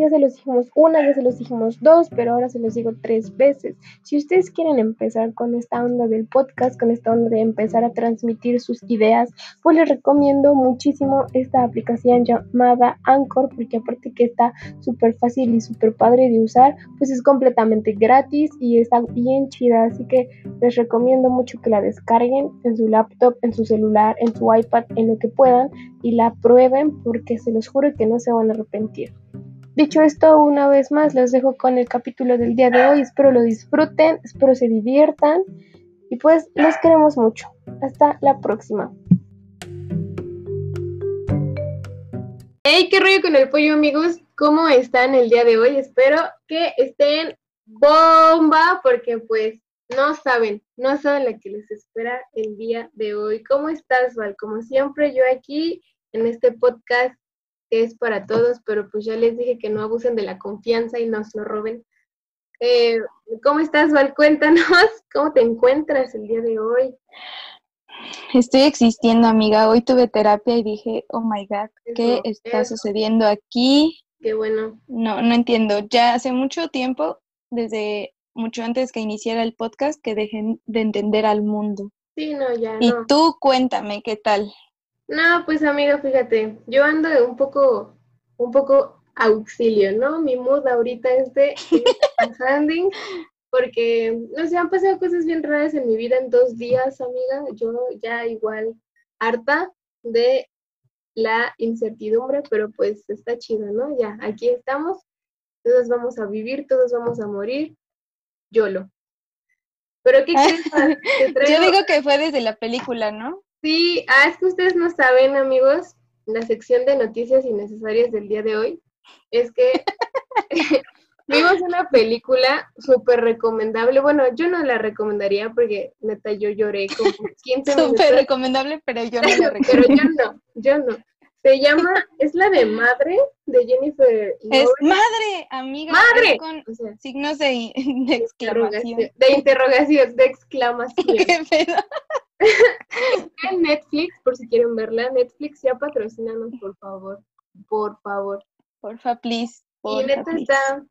Ya se los dijimos una, ya se los dijimos dos, pero ahora se los digo tres veces. Si ustedes quieren empezar con esta onda del podcast, con esta onda de empezar a transmitir sus ideas, pues les recomiendo muchísimo esta aplicación llamada Anchor, porque aparte que está súper fácil y súper padre de usar, pues es completamente gratis y está bien chida. Así que les recomiendo mucho que la descarguen en su laptop, en su celular, en su iPad, en lo que puedan y la prueben porque se los juro que no se van a arrepentir. Dicho esto, una vez más los dejo con el capítulo del día de hoy. Espero lo disfruten, espero se diviertan y pues los queremos mucho. Hasta la próxima. Hey, qué rollo con el pollo, amigos. ¿Cómo están el día de hoy? Espero que estén bomba porque pues no saben, no saben la que les espera el día de hoy. ¿Cómo estás, Val? Como siempre, yo aquí en este podcast es para todos, pero pues ya les dije que no abusen de la confianza y nos lo roben. Eh, ¿Cómo estás, Val? Cuéntanos, ¿cómo te encuentras el día de hoy? Estoy existiendo, amiga. Hoy tuve terapia y dije, oh my God, ¿qué está sucediendo aquí? Qué bueno. No, no entiendo. Ya hace mucho tiempo, desde mucho antes que iniciara el podcast, que dejé de entender al mundo. Sí, no, ya. Y tú cuéntame, ¿qué tal? No, pues amiga, fíjate, yo ando de un poco, un poco auxilio, ¿no? Mi mood ahorita es de handing, porque, no sé, han pasado cosas bien raras en mi vida en dos días, amiga. Yo ya igual harta de la incertidumbre, pero pues está chido, ¿no? Ya, aquí estamos, todos vamos a vivir, todos vamos a morir, YOLO. Pero ¿qué crees? Yo digo que fue desde la película, ¿no? Sí, ah, es que ustedes no saben, amigos, la sección de noticias innecesarias del día de hoy es que vimos una película súper recomendable. Bueno, yo no la recomendaría porque neta yo lloré como 15 minutos. Súper recomendable, pero yo no la recomendaría. pero yo no, yo no. Se llama, es la de madre de Jennifer. Es madre, amiga. Madre. Con signos de, de exclamación. De interrogación, de exclamación. ¿Qué pedo? en Netflix, por si quieren verla. Netflix ya patrocinanos, por favor. Por favor. Porfa, please. y neta está,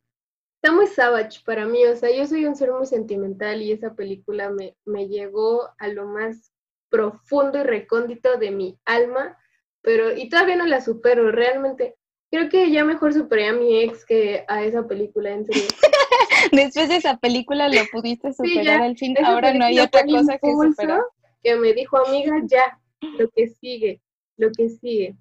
está muy savage para mí. O sea, yo soy un ser muy sentimental y esa película me, me llegó a lo más profundo y recóndito de mi alma. Pero, y todavía no la supero, realmente. Creo que ya mejor superé a mi ex que a esa película, en serio. Después de esa película lo pudiste superar al fin. Ahora no hay otra cosa que superar que me dijo, amiga, ya, lo que sigue, lo que sigue.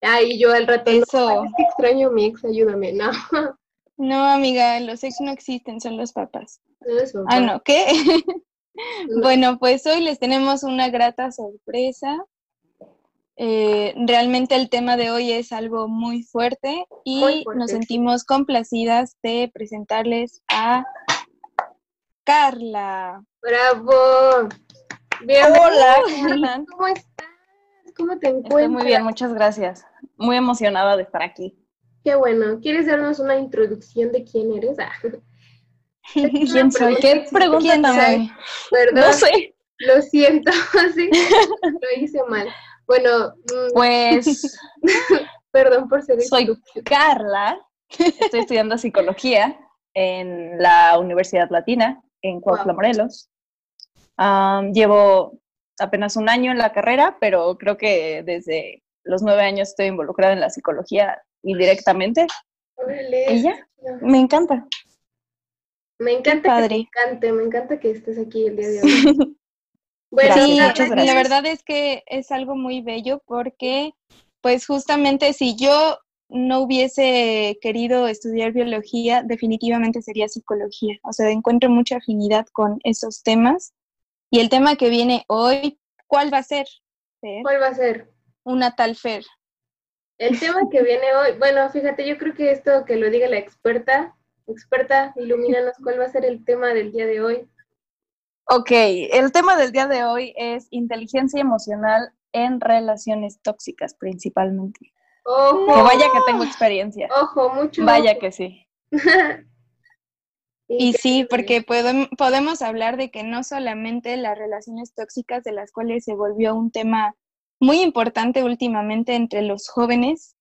Ay, yo al rato, Eso. es que extraño a mi ex, ayúdame, no. No, amiga, los ex no existen, son los papás. Eso, ah, no, ¿qué? bueno, pues hoy les tenemos una grata sorpresa. Eh, realmente el tema de hoy es algo muy fuerte y nos sentimos complacidas de presentarles a Carla. ¡Bravo! Hola, ¿cómo estás? ¿Cómo te encuentras? Estoy muy bien, muchas gracias. Muy emocionada de estar aquí. Qué bueno. ¿Quieres darnos una introducción de quién eres? Ah. ¿Quién soy? ¿Qué pregunta ¿Quién soy? Perdón. No sé. Lo siento, sí, lo hice mal. Bueno, mm, pues perdón por ser Soy Carla, estoy estudiando psicología en la Universidad Latina en Cuautla, Morelos llevo apenas un año en la carrera, pero creo que desde los nueve años estoy involucrada en la psicología indirectamente. ya, me encanta. Me encanta que te encante, me encanta que estés aquí el día de hoy. bueno, sí, la verdad es que es algo muy bello porque, pues justamente si yo no hubiese querido estudiar biología, definitivamente sería psicología. O sea, encuentro mucha afinidad con esos temas y el tema que viene hoy, ¿cuál va a ser? ¿Cuál va a ser? Una tal Fer. El tema que viene hoy, bueno, fíjate, yo creo que esto que lo diga la experta, experta, ilumínanos cuál va a ser el tema del día de hoy. Ok, el tema del día de hoy es inteligencia emocional en relaciones tóxicas principalmente. Ojo. Que vaya que tengo experiencia. Ojo, mucho. Vaya que sí. Y sí, porque podemos hablar de que no solamente las relaciones tóxicas de las cuales se volvió un tema muy importante últimamente entre los jóvenes,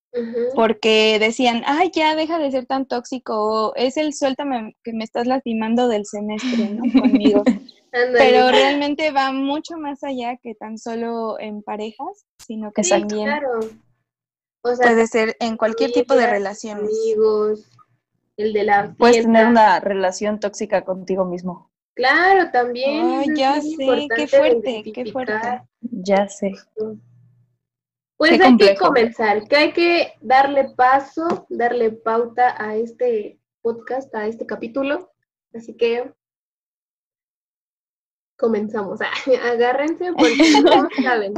porque decían, ay, ya deja de ser tan tóxico, o es el suéltame que me estás lastimando del semestre, ¿no? Conmigo. Pero realmente va mucho más allá que tan solo en parejas, sino que también puede ser en cualquier tipo de relaciones. Amigos, el de la Puedes tener una relación tóxica contigo mismo. Claro, también. Ay, ya sé, qué fuerte, qué fuerte. Ya sé. Pues hay que comenzar, que hay que darle paso, darle pauta a este podcast, a este capítulo. Así que comenzamos. Agárrense porque no saben.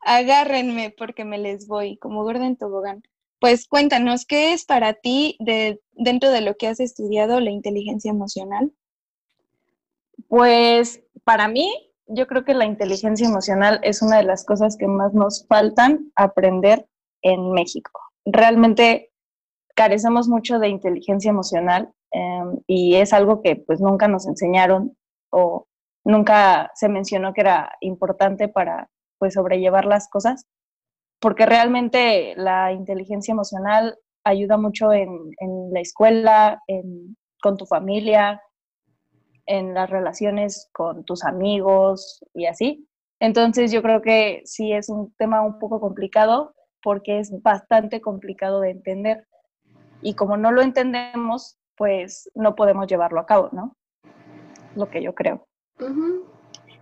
Agárrenme porque me les voy, como gorda en tobogán. Pues cuéntanos, ¿qué es para ti de, dentro de lo que has estudiado la inteligencia emocional? Pues para mí, yo creo que la inteligencia emocional es una de las cosas que más nos faltan aprender en México. Realmente carecemos mucho de inteligencia emocional em, y es algo que pues nunca nos enseñaron o nunca se mencionó que era importante para pues sobrellevar las cosas porque realmente la inteligencia emocional ayuda mucho en, la escuela, con tu familia, en las relaciones con tus amigos y así. Entonces yo creo que sí es un tema un poco complicado porque es bastante complicado de entender. Y como no lo entendemos, pues no podemos llevarlo a cabo, ¿no? Lo que yo creo.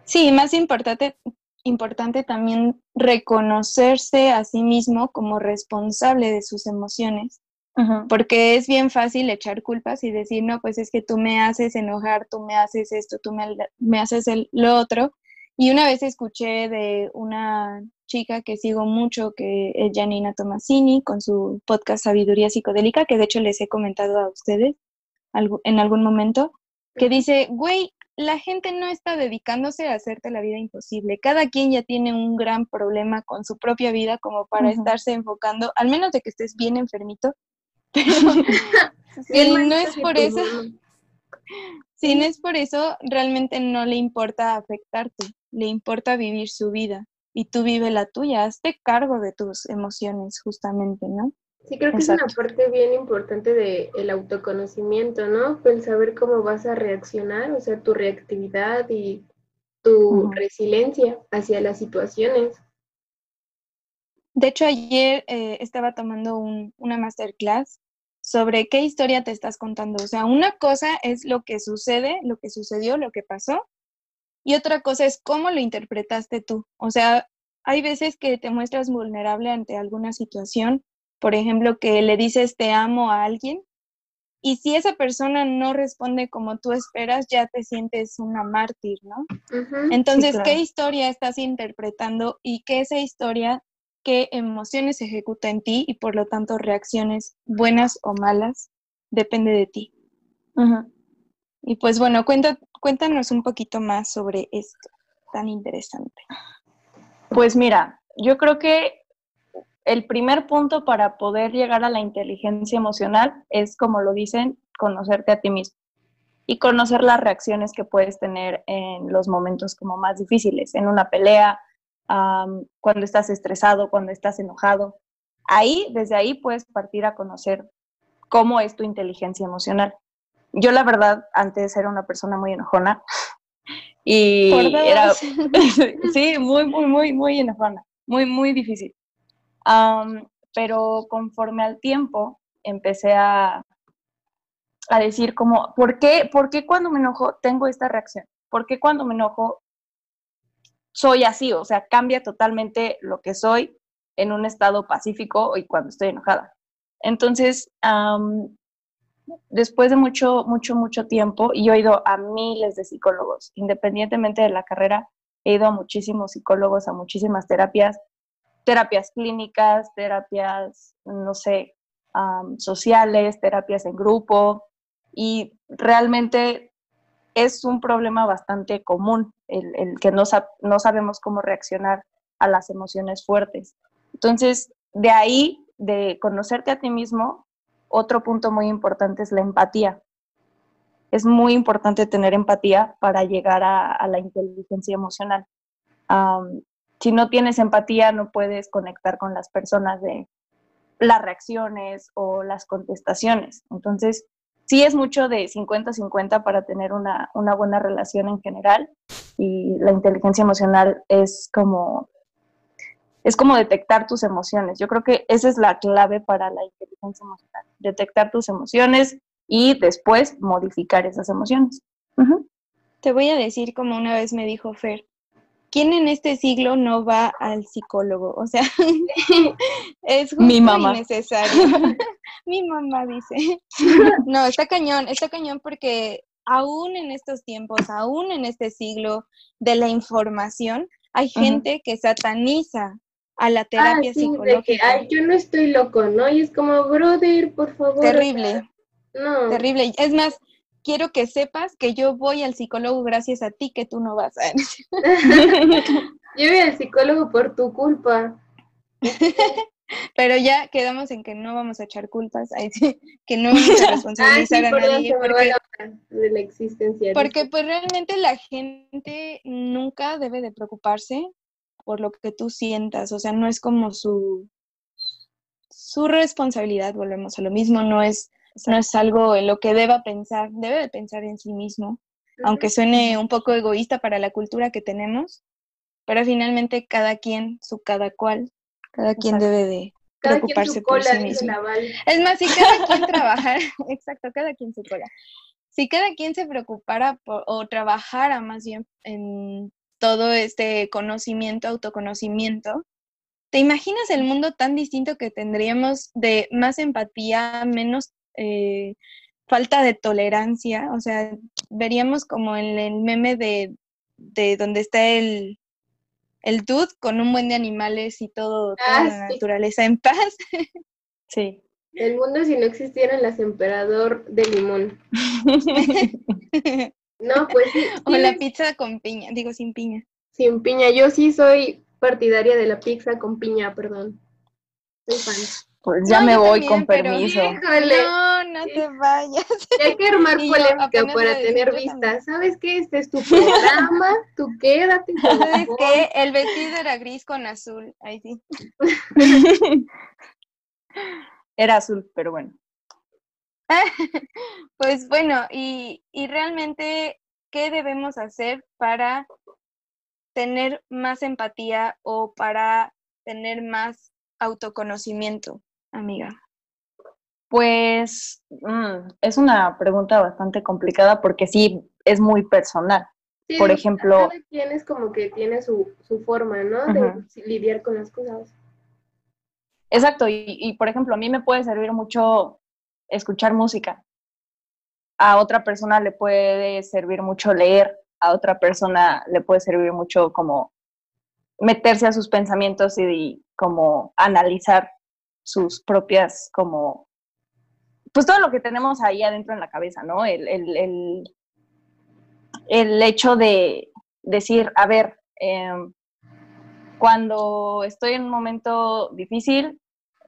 Sí, más importante, importante también reconocerse a sí mismo como responsable de sus emociones, porque es bien fácil echar culpas y decir, no, pues es que tú me haces enojar, tú me haces esto, tú me, haces el, lo otro. Y una vez escuché de una chica que sigo mucho, que es Janina Tomasini, con su podcast Sabiduría Psicodélica, que de hecho les he comentado a ustedes en algún momento, que dice, güey, la gente no está dedicándose a hacerte la vida imposible. Cada quien ya tiene un gran problema con su propia vida como para estarse enfocando, al menos de que estés bien enfermito. Pero si no es por eso, si no es por eso, realmente no le importa afectarte, le importa vivir su vida y tú vive la tuya, hazte cargo de tus emociones justamente, ¿no? Sí, creo que es una parte bien importante del el autoconocimiento, ¿no? El saber cómo vas a reaccionar, o sea, tu reactividad y tu resiliencia hacia las situaciones. De hecho, ayer eh, estaba tomando una masterclass sobre qué historia te estás contando. O sea, una cosa es lo que sucede, lo que sucedió, lo que pasó, y otra cosa es cómo lo interpretaste tú. O sea, hay veces que te muestras vulnerable ante alguna situación por ejemplo, que le dices te amo a alguien y si esa persona no responde como tú esperas, ya te sientes una mártir, ¿no? Entonces, ¿qué historia estás interpretando y qué esa historia, qué emociones ejecuta en ti y por lo tanto reacciones buenas o malas, depende de ti? Y pues bueno, cuéntanos un poquito más sobre esto tan interesante. Pues mira, yo creo que el primer punto para poder llegar a la inteligencia emocional es, como lo dicen, conocerte a ti mismo y conocer las reacciones que puedes tener en los momentos como más difíciles, en una pelea, cuando estás estresado, cuando estás enojado. Ahí, desde ahí puedes partir a conocer cómo es tu inteligencia emocional. Yo la verdad antes era una persona muy enojona y era sí, muy muy muy muy enojona, muy muy difícil pero conforme al tiempo empecé a, a decir como, ¿por qué, ¿por qué cuando me enojo tengo esta reacción? ¿Por qué cuando me enojo soy así? O sea, cambia totalmente lo que soy en un estado pacífico y cuando estoy enojada. Entonces, después de mucho, mucho, mucho tiempo, y yo he ido a miles de psicólogos, independientemente de la carrera, he ido a muchísimos psicólogos, a muchísimas terapias, terapias clínicas, terapias, no sé, sociales, terapias en grupo, y realmente es un problema bastante común el, que no, sabemos cómo reaccionar a las emociones fuertes. Entonces, de ahí, de conocerte a ti mismo, otro punto muy importante es la empatía. Es muy importante tener empatía para llegar a, la inteligencia emocional si no tienes empatía, no puedes conectar con las personas de, las reacciones o las contestaciones. Entonces, sí es mucho de 50-50 para tener una, una, buena relación en general y la inteligencia emocional es como, es como detectar tus emociones. Yo creo que esa es la clave para la inteligencia emocional, detectar tus emociones y después modificar esas emociones. Te voy a decir como una vez me dijo Fer, ¿quién en este siglo no va al psicólogo? O sea, es justo Mi mamá. necesario. Mi mamá dice. No, está cañón, está cañón porque aún en estos tiempos, aún en este siglo de la información, hay gente que sataniza a la terapia ah, sí, psicológica. De que, Ay, yo no estoy loco, ¿no? Y es como, brother, por favor. Terrible. No. Terrible. Es más, quiero que sepas que yo voy al psicólogo gracias a ti, que tú no vas a... yo voy al psicólogo por tu culpa. Pero ya quedamos en que no vamos a echar culpas, que no vamos a responsabilizar a nadie. Porque, de la existencia. Porque pues realmente la gente nunca debe de preocuparse por lo que tú sientas, o sea, no es como su, su responsabilidad, volvemos a lo mismo, no es no es algo en lo que deba pensar, debe de pensar en sí mismo, aunque suene un poco egoísta para la cultura que tenemos, pero finalmente cada quien, su cada cual, cada quien debe de preocuparse por sí mismo. Es más, si cada quien trabajara, exacto, cada quien su cola. Si cada quien se preocupara o trabajara más bien en todo este conocimiento, autoconocimiento, ¿te imaginas el mundo tan distinto que tendríamos de más empatía, menos eh, falta de tolerancia, o sea, veríamos como en el meme de, de donde está el, el dude con un buen de animales y todo, toda ah, la naturaleza en paz. sí. El mundo si no existieran las emperador de limón. no, pues sí. O la pizza con piña, digo sin piña. Sin piña, yo sí soy partidaria de la pizza con piña, perdón. Soy fan. Pues ya me voy con permiso. no, no te vayas. hay que armar polémica para tener vistas. ¿Sabes qué? Este es tu programa, tú quédate. ¿Sabes qué? El vestido era gris con azul. Ahí sí. Era azul, pero bueno. pues bueno, y, y realmente, ¿qué debemos hacer para tener más empatía o para tener más autoconocimiento? Amiga? Pues mm, es una pregunta bastante complicada porque sí es muy personal. Por ejemplo... Cada quien es como que tiene su, forma, ¿no? De lidiar con las cosas. Exacto, y, y, por ejemplo, a mí me puede servir mucho escuchar música. A otra persona le puede servir mucho leer, a otra persona le puede servir mucho como meterse a sus pensamientos y como analizar sus propias como, pues todo lo que tenemos ahí adentro en la cabeza, ¿no? El, el, hecho de decir, a ver, em, cuando estoy en un momento difícil,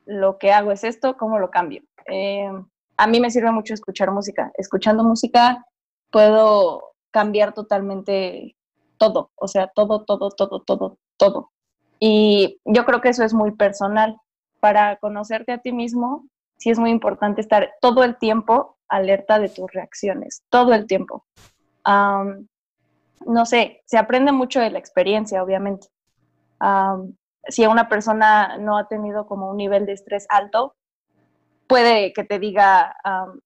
lo que hago es esto, ¿cómo lo cambio? Em, a mí me sirve mucho escuchar música. Escuchando música puedo cambiar totalmente todo, o sea, todo, todo, todo, todo, todo. Y yo creo que eso es muy personal para conocerte a ti mismo, sí es muy importante estar todo el tiempo alerta de tus reacciones, todo el tiempo. no sé, se aprende mucho de la experiencia, obviamente. si una persona no ha tenido como un nivel de estrés alto, puede que te diga,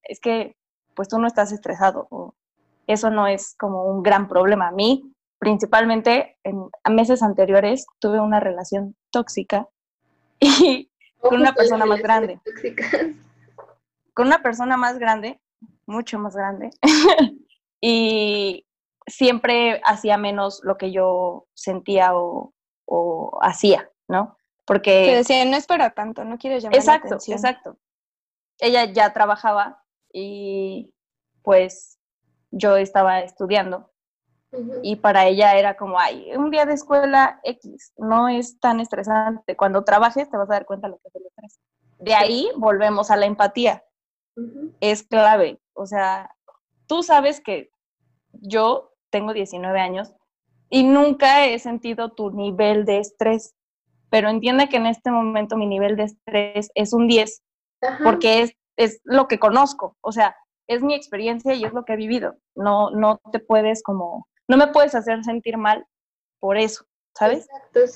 es que pues tú no estás estresado o eso no es como un gran problema. A mí, principalmente en meses anteriores, tuve una relación tóxica y con una persona más grande. Con una persona más grande, mucho más grande. y siempre hacía menos lo que yo sentía o, hacía, ¿no? Porque... Te decía, no es para tanto, no quiero llamar exacto, la atención. Exacto, Ella ya trabajaba y pues yo estaba estudiando y para ella era como, ay, un día de escuela X, no es tan estresante. Cuando trabajes te vas a dar cuenta de lo que es el estrés. De ahí volvemos a la empatía. Es clave. O sea, tú sabes que yo tengo 19 años y nunca he sentido tu nivel de estrés. pero entiende que en este momento mi nivel de estrés es un 10, porque es, es lo que conozco, o sea, es mi experiencia y es lo que he vivido. No, no te puedes como, no me puedes hacer sentir mal por eso, ¿sabes?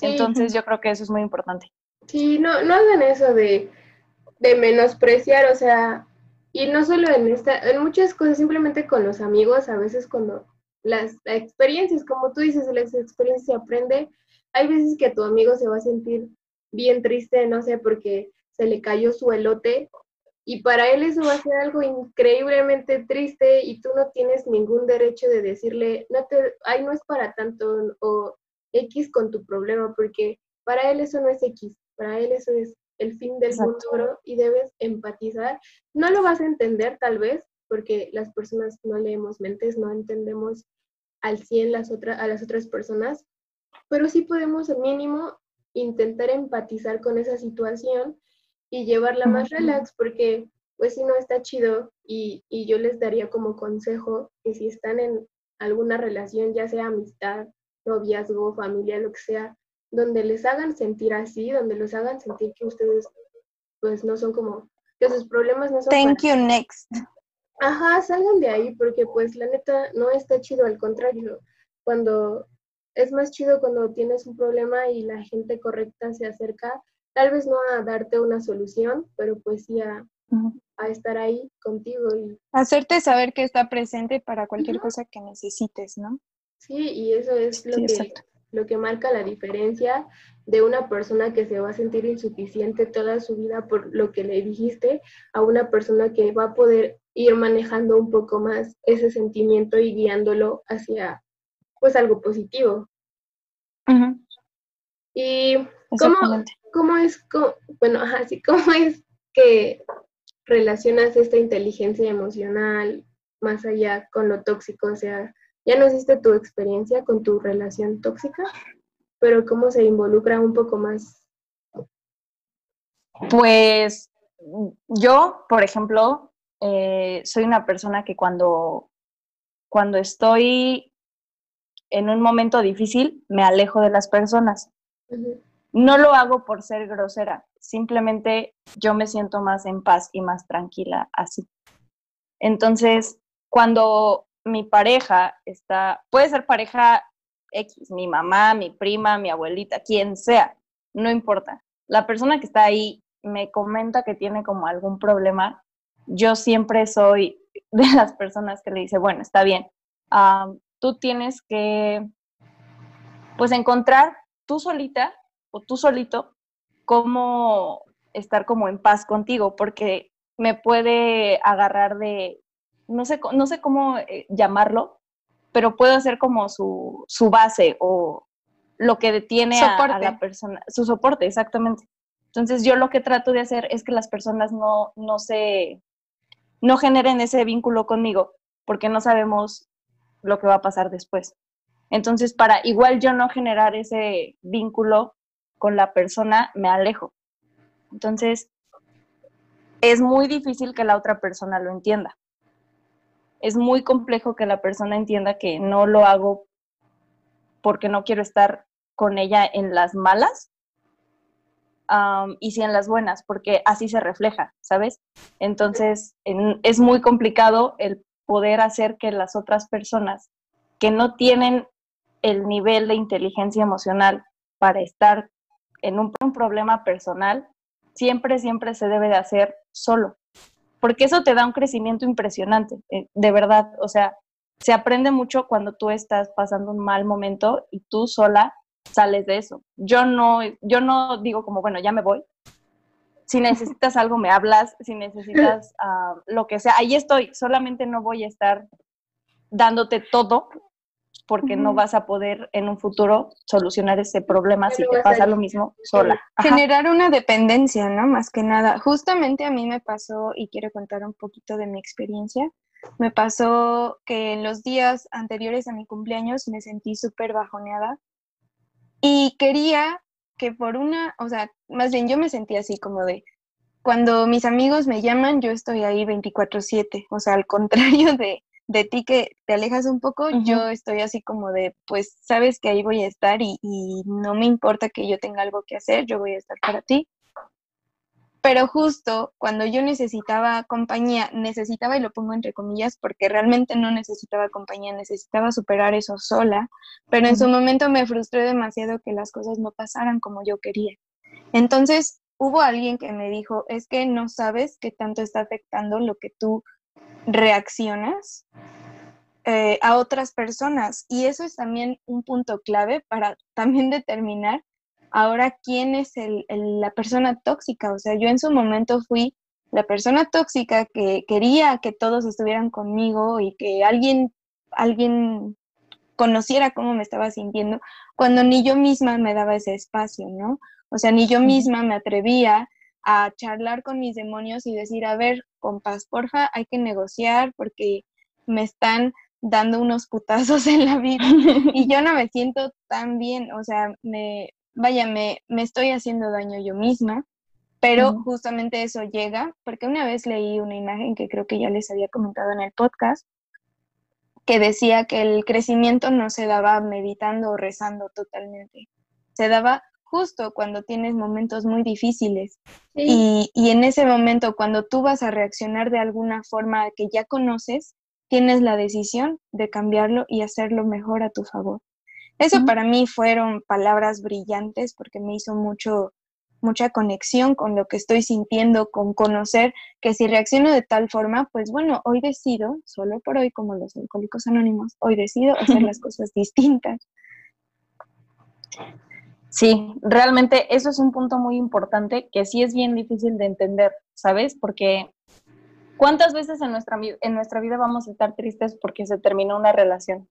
Entonces yo creo que eso es muy importante. Sí, no, no hagan eso de, de menospreciar, o sea, y no solo en esta, en muchas cosas, simplemente con los amigos, a veces cuando las experiencias, como tú dices, las experiencias se aprende, hay veces que tu amigo se va a sentir bien triste, no sé, porque se le cayó su elote y para él eso va a ser algo increíblemente triste y tú no tienes ningún derecho de decirle, no te, ay, no es para tanto o X con tu problema, porque para él eso no es X, para él eso es el fin del mundo y debes empatizar. No lo vas a entender tal vez, porque las personas no leemos mentes, no entendemos al 100 las a las otras personas, pero sí podemos al mínimo intentar empatizar con esa situación y llevarla más relax, porque pues si no está chido y, y yo les daría como consejo que si están en alguna relación, ya sea amistad, noviazgo, familia, lo que sea, donde les hagan sentir así, donde los hagan sentir que ustedes pues no son como, que sus problemas no son... Thank you, next. Ajá, salgan de ahí porque pues la neta no está chido, al contrario, cuando es más chido cuando tienes un problema y la gente correcta se acerca, tal vez no a darte una solución, pero pues sí a, estar ahí contigo y hacerte saber que está presente para cualquier cosa que necesites, ¿no? Sí, y eso es lo que lo que marca la diferencia de una persona que se va a sentir insuficiente toda su vida por lo que le dijiste a una persona que va a poder ir manejando un poco más ese sentimiento y guiándolo hacia pues algo positivo. Y cómo, cómo es, bueno, así cómo es que relacionas esta inteligencia emocional más allá con lo tóxico, o sea, ya nos diste tu experiencia con tu relación tóxica, pero cómo se involucra un poco más. Pues yo, por ejemplo, eh, soy una persona que cuando, cuando estoy en un momento difícil, me alejo de las personas. No lo hago por ser grosera, simplemente yo me siento más en paz y más tranquila así. Entonces, cuando mi pareja está, puede ser pareja X, mi mamá, mi prima, mi abuelita, quien sea, no importa. La persona que está ahí me comenta que tiene como algún problema, yo siempre soy de las personas que le dice, bueno, está bien, tú tienes que, pues, encontrar tú solita o tú solito cómo estar como en paz contigo, porque me puede agarrar de, no sé, no sé cómo eh, llamarlo, pero puede ser como su, base o lo que detiene a, la persona, su soporte, exactamente. Entonces yo lo que trato de hacer es que las personas no, no se, no generen ese vínculo conmigo, porque no sabemos lo que va a pasar después. Entonces, para igual yo no generar ese vínculo con la persona, me alejo. Entonces, es muy difícil que la otra persona lo entienda es muy complejo que la persona entienda que no lo hago porque no quiero estar con ella en las malas y sí en las buenas, porque así se refleja, ¿sabes? Entonces es muy complicado el poder hacer que las otras personas que no tienen el nivel de inteligencia emocional para estar en un, problema personal, siempre, siempre se debe de hacer solo porque eso te da un crecimiento impresionante, eh, de verdad, o sea, se aprende mucho cuando tú estás pasando un mal momento y tú sola sales de eso. Yo no, yo no digo como, bueno, ya me voy. Si necesitas algo, me hablas. Si necesitas ah, lo que sea, ahí estoy. Solamente no voy a estar dándote todo porque no vas a poder en un futuro solucionar ese problema si te pasa lo mismo sola. Generar una dependencia, ¿no? Más que nada. Justamente a mí me pasó, y quiero contar un poquito de mi experiencia, me pasó que en los días anteriores a mi cumpleaños me sentí súper bajoneada y quería que por una, o sea, más bien yo me sentí así como de, cuando mis amigos me llaman, yo estoy ahí 24/7, o sea, al contrario de, de ti que te alejas un poco, yo estoy así como de, pues sabes que ahí voy a estar y, y, no me importa que yo tenga algo que hacer, yo voy a estar para ti. Pero justo cuando yo necesitaba compañía, necesitaba, y lo pongo entre comillas, porque realmente no necesitaba compañía, necesitaba superar eso sola, pero en su momento me frustré demasiado que las cosas no pasaran como yo quería. Entonces hubo alguien que me dijo, es que no sabes qué tanto está afectando lo que tú reaccionas eh, a otras personas. Y eso es también un punto clave para también determinar ahora quién es la persona tóxica. O sea, yo en su momento fui la persona tóxica que quería que todos estuvieran conmigo y que alguien, alguien conociera cómo me estaba sintiendo, cuando ni yo misma me daba ese espacio, ¿no? O sea, ni yo misma me atrevía a charlar con mis demonios y decir, a ver, compás, porfa, hay que negociar porque me están dando unos putazos en la vida y yo no me siento tan bien, o sea, me, vaya, me, me estoy haciendo daño yo misma, pero justamente eso llega, porque una vez leí una imagen que creo que ya les había comentado en el podcast, que decía que el crecimiento no se daba meditando o rezando totalmente, se daba justo cuando tienes momentos muy difíciles. Y, y, en ese momento, cuando tú vas a reaccionar de alguna forma que ya conoces, tienes la decisión de cambiarlo y hacerlo mejor a tu favor. Eso para mí fueron palabras brillantes porque me hizo mucho, mucha conexión con lo que estoy sintiendo, con conocer que si reacciono de tal forma, pues bueno, hoy decido, solo por hoy, como los alcohólicos anónimos, hoy decido hacer las cosas distintas. Sí, realmente eso es un punto muy importante que sí es bien difícil de entender, ¿sabes? Porque ¿cuántas veces en nuestra, en nuestra vida vamos a estar tristes porque se terminó una relación?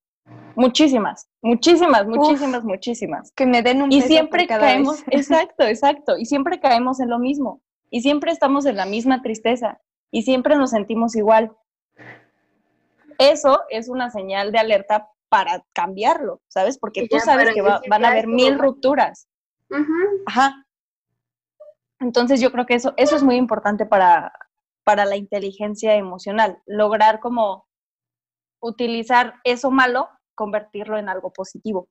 Muchísimas, muchísimas, muchísimas, muchísimas. Que me den un Y siempre caemos, exacto, exacto, y siempre caemos en lo mismo, y siempre estamos en la misma tristeza, y siempre nos sentimos igual. Eso es una señal de alerta para cambiarlo, ¿sabes? Porque tú sabes que van a haber mil rupturas. Ajá. Entonces yo creo que eso, eso es muy importante para, para la inteligencia emocional, lograr como utilizar eso malo, convertirlo en algo positivo.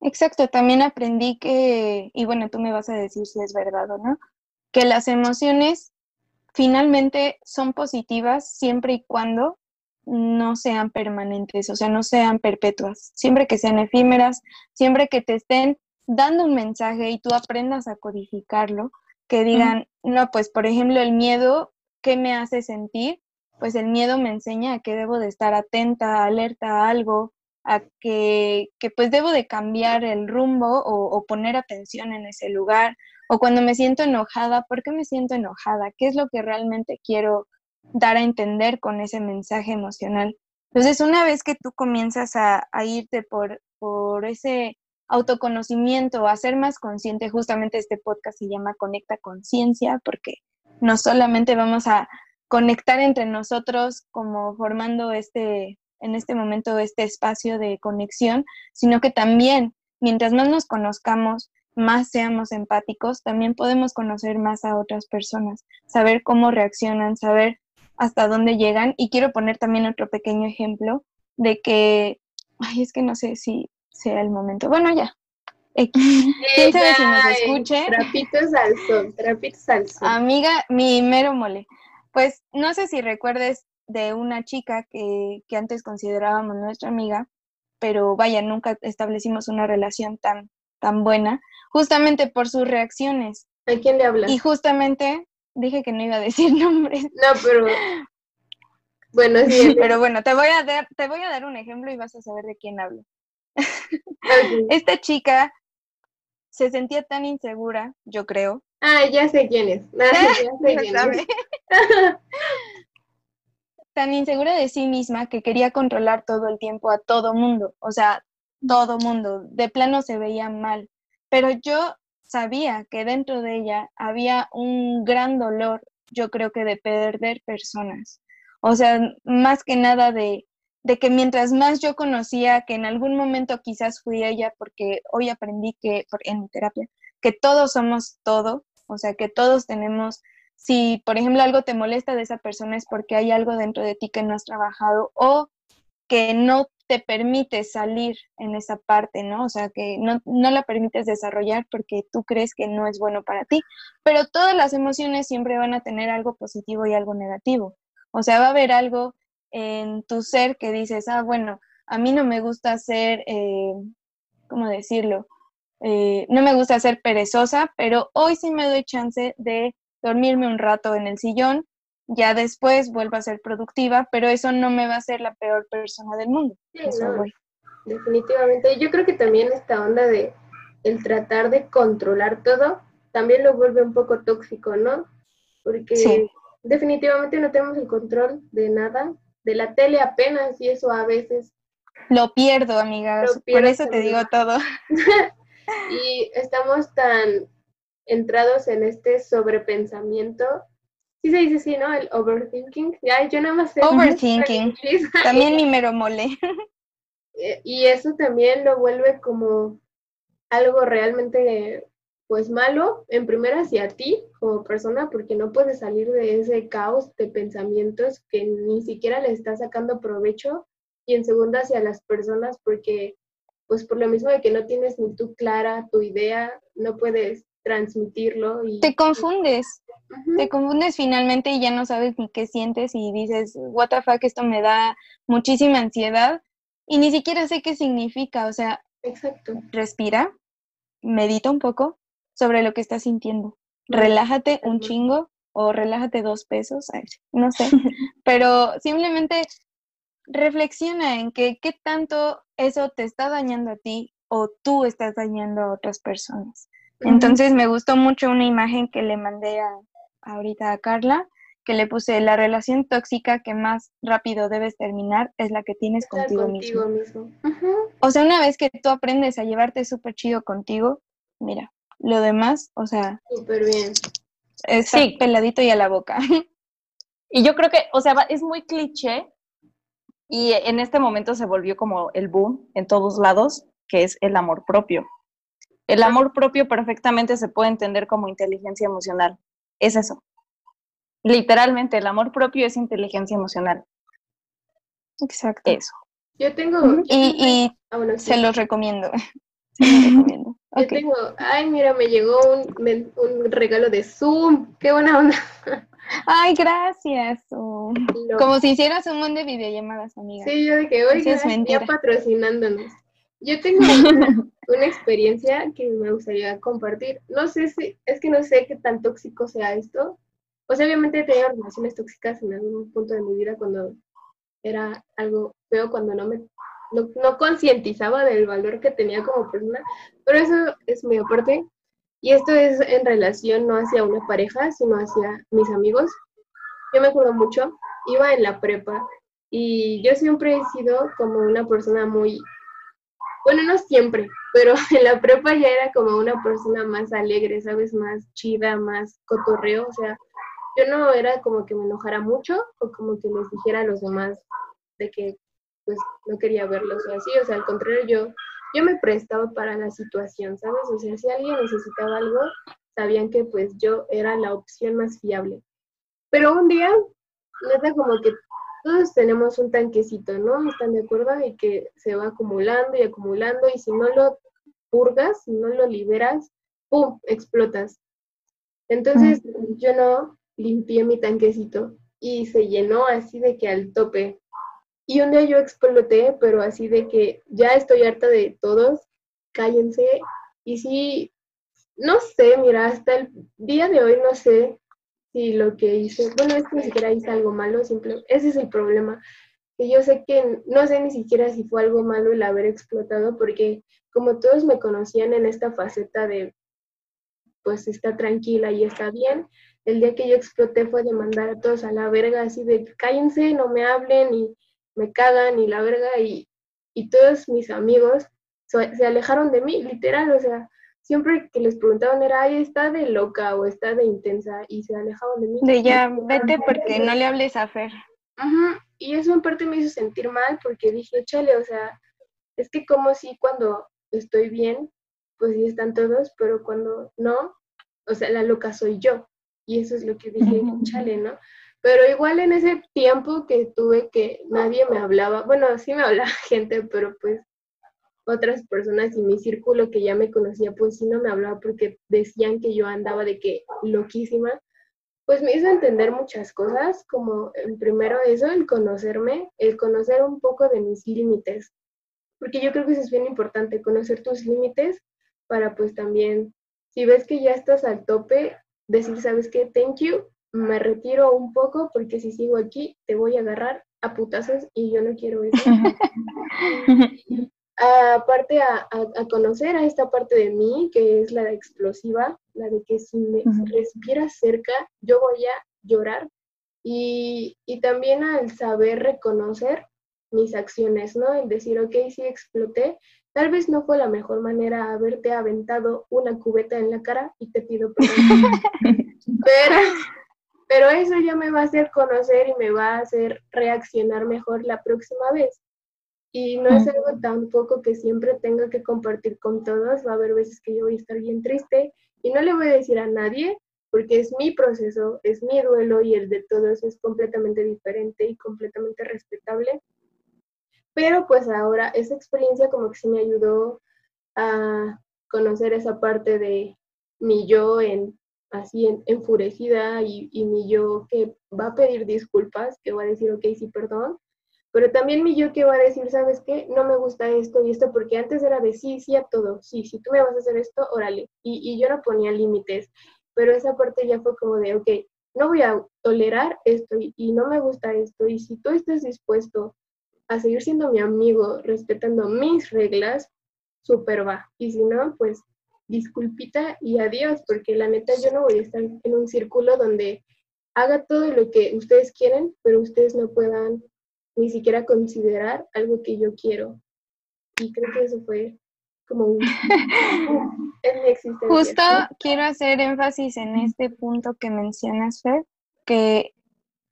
Exacto, también aprendí que, y bueno, tú me vas a decir si es verdad o no, que las emociones finalmente son positivas siempre y cuando no sean permanentes, o sea, no sean perpetuas, siempre que sean efímeras, siempre que te estén dando un mensaje y tú aprendas a codificarlo, que digan, no, pues por ejemplo, el miedo, ¿qué me hace sentir? Pues el miedo me enseña a que debo de estar atenta, alerta a algo, a que, que pues debo de cambiar el rumbo o, o poner atención en ese lugar, o cuando me siento enojada, ¿por qué me siento enojada? ¿Qué es lo que realmente quiero dar a entender con ese mensaje emocional. Entonces, una vez que tú comienzas a, irte por, por ese autoconocimiento, a ser más consciente, justamente este podcast se llama Conecta Conciencia, porque no solamente vamos a conectar entre nosotros como formando este, en este momento, este espacio de conexión, sino que también, mientras más nos conozcamos, más seamos empáticos, también podemos conocer más a otras personas, saber cómo reaccionan, saber hasta dónde llegan. Y quiero poner también otro pequeño ejemplo de que, ay, es que no sé si sea el momento. Bueno, ya. ¿Quién sabe si nos escuche? Trapitos al sol, trapitos al sol. Amiga, mi mero mole. Pues no sé si recuerdes de una chica que, que antes considerábamos nuestra amiga, pero vaya, nunca establecimos una relación tan, tan buena, justamente por sus reacciones. ¿A quién le hablas? Y justamente Dije que no iba a decir nombres. No, pero bueno, sí. pero bueno, te voy a dar, te voy a dar un ejemplo y vas a saber de quién hablo. Esta chica se sentía tan insegura, yo creo. Ah, ya sé quién es. ya sé quién es. tan insegura de sí misma que quería controlar todo el tiempo a todo mundo, o sea, todo mundo. De plano se veía mal. Pero yo sabía que dentro de ella había un gran dolor, yo creo que de perder personas. O sea, más que nada de, que mientras más yo conocía que en algún momento quizás fui ella, porque hoy aprendí que en mi terapia, que todos somos todo, o sea, que todos tenemos si, por ejemplo, algo te molesta de esa persona es porque hay algo dentro de ti que no has trabajado o que no te permite salir en esa parte, ¿no? O sea, que no, no la permites desarrollar porque tú crees que no es bueno para ti. Pero todas las emociones siempre van a tener algo positivo y algo negativo. O sea, va a haber algo en tu ser que dices, ah, bueno, a mí no me gusta ser, eh, ¿cómo decirlo? Eh, no me gusta ser perezosa, pero hoy sí me doy chance de dormirme un rato en el sillón, ya después vuelvo a ser productiva, pero eso no me va a hacer la peor persona del mundo. Definitivamente. Yo creo que también esta onda de el tratar de controlar todo también lo vuelve un poco tóxico, ¿no? Porque definitivamente no tenemos el control de nada, de la tele apenas y eso a veces. Lo pierdo, amigas. Por eso te digo todo. y estamos tan entrados en este sobrepensamiento. Sí se dice así, ¿no? El overthinking. Ya, yo nada más sé. Overthinking. También mi mero mole. Eh, y eso también lo vuelve como algo realmente pues malo, en primera hacia ti como persona, porque no puedes salir de ese caos de pensamientos que ni siquiera le estás sacando provecho, y en segunda hacia las personas, porque pues por lo mismo de que no tienes ni tú clara tu idea, no puedes transmitirlo. Y, te confundes, te confundes finalmente y ya no sabes ni qué sientes y dices, what the fuck, esto me da muchísima ansiedad y ni siquiera sé qué significa, o sea, Exacto. respira, medita un poco sobre lo que estás sintiendo, relájate un chingo o relájate dos pesos, no sé, pero simplemente reflexiona en que qué tanto eso te está dañando a ti o tú estás dañando a otras personas. Entonces me gustó mucho una imagen que le mandé a, ahorita a Carla, que le puse la relación tóxica que más rápido debes terminar es la que tienes contigo, mismo. O sea, una vez que tú aprendes a llevarte súper chido contigo, mira, lo demás, o sea, súper bien. Está peladito y a la boca. Y yo creo que, o sea, es muy cliché y en este momento se volvió como el boom en todos lados, que es el amor propio. El amor propio perfectamente se puede entender como inteligencia emocional. Es eso. Literalmente, el amor propio es inteligencia emocional. Exacto. Eso. Yo tengo... y, ah, se los recomiendo. Yo tengo, ay, mira, me llegó un, un, regalo de Zoom. Qué buena onda. Ay, gracias. Como si hicieras un montón de videollamadas, amiga. Sí, yo dije, oiga, ya patrocinándonos. Yo tengo una, experiencia que me gustaría compartir. No sé si, es que no sé qué tan tóxico sea esto. O sea, obviamente he tenido relaciones tóxicas en algún punto de mi vida cuando era algo feo, cuando no me no, no concientizaba del valor que tenía como persona, pero eso es mi aparte. Y esto es en relación no hacia una pareja, sino hacia mis amigos. Yo me acuerdo mucho, iba en la prepa y yo siempre he sido como una persona muy bueno, no siempre, pero en la prepa ya era como una persona más alegre, ¿sabes? Más chida, más cotorreo, o sea, yo no era como que me enojara mucho o como que les dijera a los demás de que pues no quería verlos o así, o sea, al contrario, yo, yo me prestaba para la situación, ¿sabes? O sea, si alguien necesitaba algo, sabían que pues yo era la opción más fiable. Pero un día, neta como que todos tenemos un tanquecito, ¿no? ¿Están de acuerdo? Y que se va acumulando y acumulando y si no lo purgas, si no lo liberas, ¡pum!, explotas. Entonces yo no limpié mi tanquecito y se llenó así de que al tope. Y un día yo exploté, pero así de que ya estoy harta de todos, cállense. Y sí, no sé, mira, hasta el día de hoy no sé Sí, lo que hice, bueno, es que ni siquiera hice algo malo, simple, ese es el problema, que yo sé que no sé ni siquiera si fue algo malo el haber explotado, porque como todos me conocían en esta faceta de, pues está tranquila y está bien, el día que yo exploté fue de mandar a todos a la verga, así de cállense, no me hablen y me cagan y la verga, y, y todos mis amigos se alejaron de mí, literal, o sea, siempre que les preguntaban era, ay, está de loca o está de intensa y se alejaban de mí. De ya, vete porque no le hables a Fer. Ajá, y eso en parte me hizo sentir mal porque dije, chale, o sea, es que como si cuando estoy bien, pues sí están todos, pero cuando no, o sea, la loca soy yo. y eso es lo que dije, chale, ¿no? Pero igual en ese tiempo que tuve que nadie me hablaba, bueno, sí me hablaba gente, pero pues otras personas y mi círculo que ya me conocía, pues sí no me hablaba porque decían que yo andaba de que loquísima, pues me hizo entender muchas cosas, como primero eso, el conocerme, el conocer un poco de mis límites, porque yo creo que eso es bien importante, conocer tus límites para pues también, si ves que ya estás al tope, decir, ¿sabes qué? Thank you, me retiro un poco porque si sigo aquí te voy a agarrar a putazos y yo no quiero eso. aparte a, conocer a esta parte de mí, que es la explosiva, la de que si me respiras cerca, yo voy a llorar. Y, y, también al saber reconocer mis acciones, ¿no? El decir, ok, sí exploté, tal vez no fue la mejor manera haberte aventado una cubeta en la cara y te pido perdón. pero, pero eso ya me va a hacer conocer y me va a hacer reaccionar mejor la próxima vez. Y no es algo tampoco que siempre tenga que compartir con todos. Va a haber veces que yo voy a estar bien triste y no le voy a decir a nadie porque es mi proceso, es mi duelo y el de todos es completamente diferente y completamente respetable. Pero pues ahora esa experiencia como que sí me ayudó a conocer esa parte de mi yo en así enfurecida y, y mi yo que va a pedir disculpas, que va a decir, ok, sí, perdón, pero también mi yo que va a decir, ¿sabes qué? No me gusta esto y esto, porque antes era de sí, sí a todo, sí, si tú me vas a hacer esto, órale. Y, y yo no ponía límites, pero esa parte ya fue como de, ok, no voy a tolerar esto y, no me gusta esto. Y si tú estás dispuesto a seguir siendo mi amigo, respetando mis reglas, súper va. Y si no, pues disculpita y adiós, porque la neta yo no voy a estar en un círculo donde haga todo lo que ustedes quieren, pero ustedes no puedan ni siquiera considerar algo que yo quiero. Y creo que eso fue como un... Justo quiero hacer énfasis en este punto que mencionas, Fer, que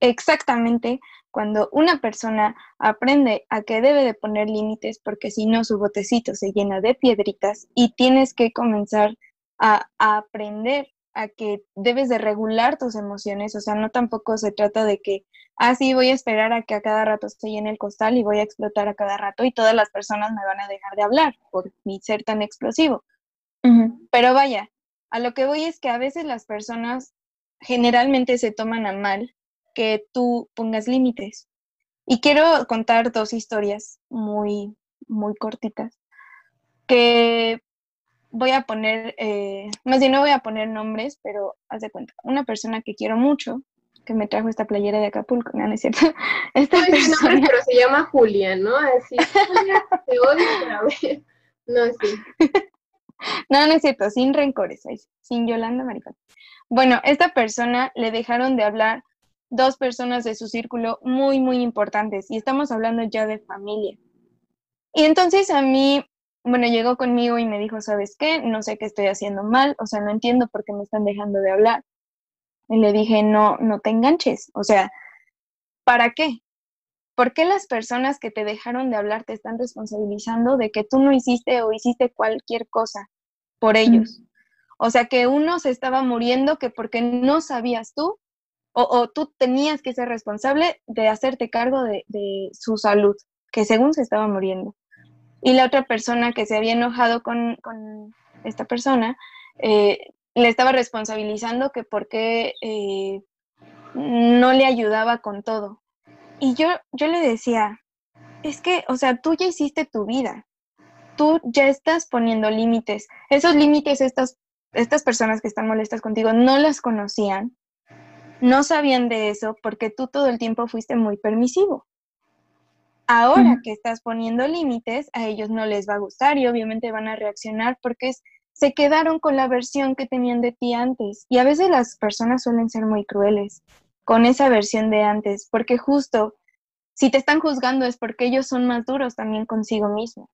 exactamente cuando una persona aprende a que debe de poner límites, porque si no su botecito se llena de piedritas y tienes que comenzar a, a aprender a que debes de regular tus emociones, o sea, no tampoco se trata de que ah, sí, voy a esperar a que a cada rato esté en el costal y voy a explotar a cada rato y todas las personas me van a dejar de hablar por mi ser tan explosivo. Pero vaya, a lo que voy es que a veces las personas generalmente se toman a mal que tú pongas límites. Y quiero contar dos historias muy, muy cortitas, que voy a poner, eh, más bien no voy a poner nombres, pero haz de cuenta, una persona que quiero mucho, que me trajo esta playera de Acapulco, no, no es cierto. Esta persona... pero se llama Julia, ¿no? Así, Julia, te odio, No, sí. No, no es cierto, sin rencores, sin Yolanda Maricón. Bueno, esta persona le dejaron de hablar dos personas de su círculo muy, muy importantes, y estamos hablando ya de familia. Y entonces a mí, bueno, llegó conmigo y me dijo, ¿sabes qué? No sé qué estoy haciendo mal, o sea, no entiendo por qué me están dejando de hablar. Y le dije, no, no te enganches. O sea, ¿para qué? ¿Por qué las personas que te dejaron de hablar te están responsabilizando de que tú no hiciste o hiciste cualquier cosa por ellos? O sea, que uno se estaba muriendo que porque no sabías tú o, tú tenías que ser responsable de hacerte cargo de, su salud, que según se estaba muriendo. Y la otra persona que se había enojado con, con esta persona, eh, le estaba responsabilizando que por qué eh, no le ayudaba con todo. Y yo, yo le decía, es que, o sea, tú ya hiciste tu vida, tú ya estás poniendo límites. Esos límites, estas, estas personas que están molestas contigo no las conocían, no sabían de eso porque tú todo el tiempo fuiste muy permisivo. Ahora que estás poniendo límites, a ellos no les va a gustar y obviamente van a reaccionar porque es se quedaron con la versión que tenían de ti antes. Y a veces las personas suelen ser muy crueles con esa versión de antes, porque justo si te están juzgando es porque ellos son más duros también consigo mismos.